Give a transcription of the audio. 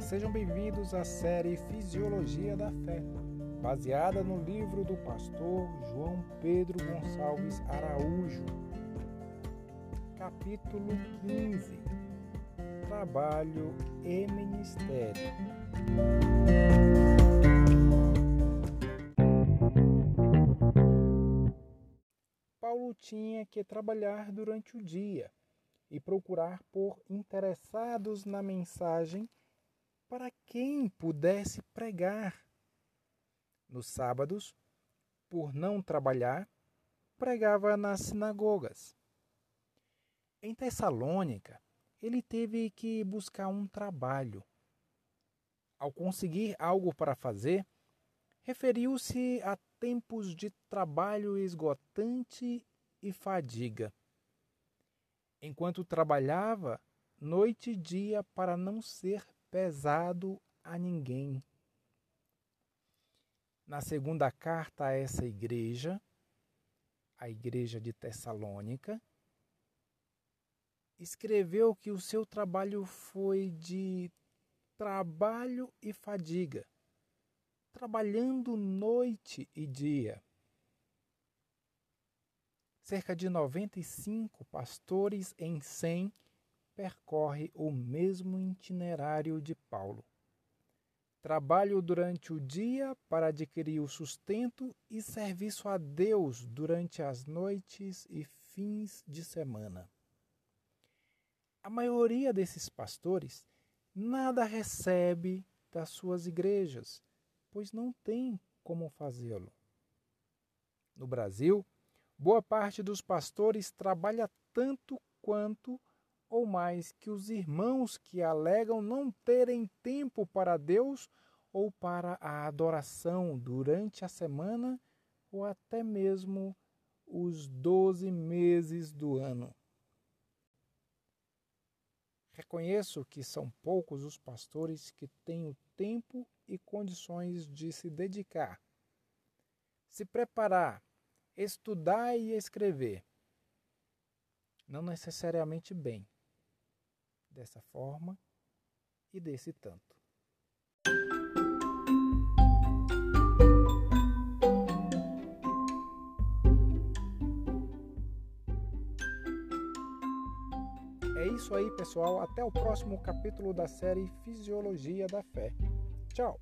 sejam bem-vindos à série Fisiologia da Fé, baseada no livro do pastor João Pedro Gonçalves Araújo. Capítulo 15 Trabalho e Ministério. Paulo tinha que trabalhar durante o dia e procurar por interessados na mensagem para quem pudesse pregar. Nos sábados, por não trabalhar, pregava nas sinagogas. Em Tessalônica, ele teve que buscar um trabalho. Ao conseguir algo para fazer, referiu-se a tempos de trabalho esgotante e fadiga. Enquanto trabalhava noite e dia para não ser pesado a ninguém. Na segunda carta a essa igreja, a igreja de Tessalônica, escreveu que o seu trabalho foi de trabalho e fadiga, trabalhando noite e dia. Cerca de 95 pastores em 100 percorre o mesmo itinerário de Paulo. Trabalho durante o dia para adquirir o sustento e serviço a Deus durante as noites e fins de semana. A maioria desses pastores nada recebe das suas igrejas, pois não tem como fazê-lo. No Brasil, boa parte dos pastores trabalha tanto quanto ou mais que os irmãos que alegam não terem tempo para Deus ou para a adoração durante a semana ou até mesmo os doze meses do ano. Reconheço que são poucos os pastores que têm o tempo e condições de se dedicar, se preparar, estudar e escrever. Não necessariamente bem, dessa forma e desse tanto. É isso aí, pessoal. Até o próximo capítulo da série Fisiologia da Fé. Tchau!